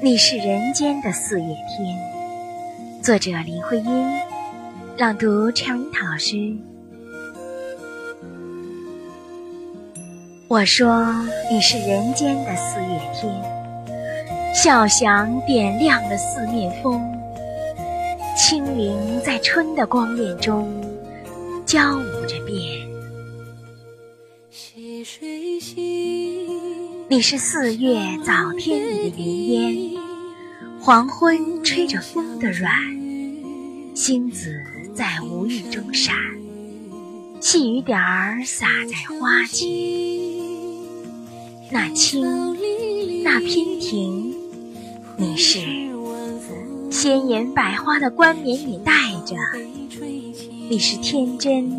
你是人间的四月天。作者：林徽因，朗读：陈樱桃老师。我说你是人间的四月天，笑响点亮了四面风，轻灵在春的光艳中交舞着变。你是四月早天里的云烟，黄昏吹着风的软，星子在无意中闪，细雨点儿洒在花间。那轻，那娉婷，你是鲜艳百花的冠冕，你戴着；你是天真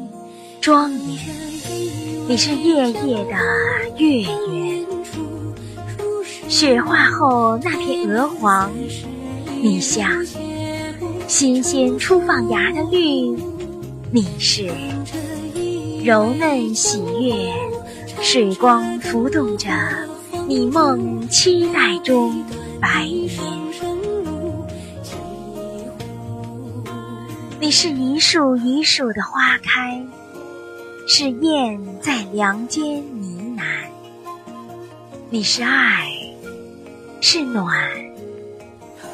庄严，你是夜夜的月圆。雪化后那片鹅黄，你像新鲜初放芽的绿，你是柔嫩喜悦，水光浮动着你梦期待中白莲。你是一树一树的花开，是燕在梁间呢喃，你是爱。是暖，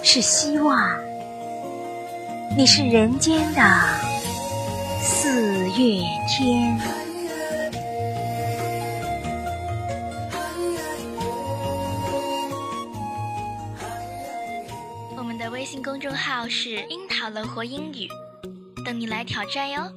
是希望。你是人间的四月天。我们的微信公众号是“樱桃乐活英语”，等你来挑战哟。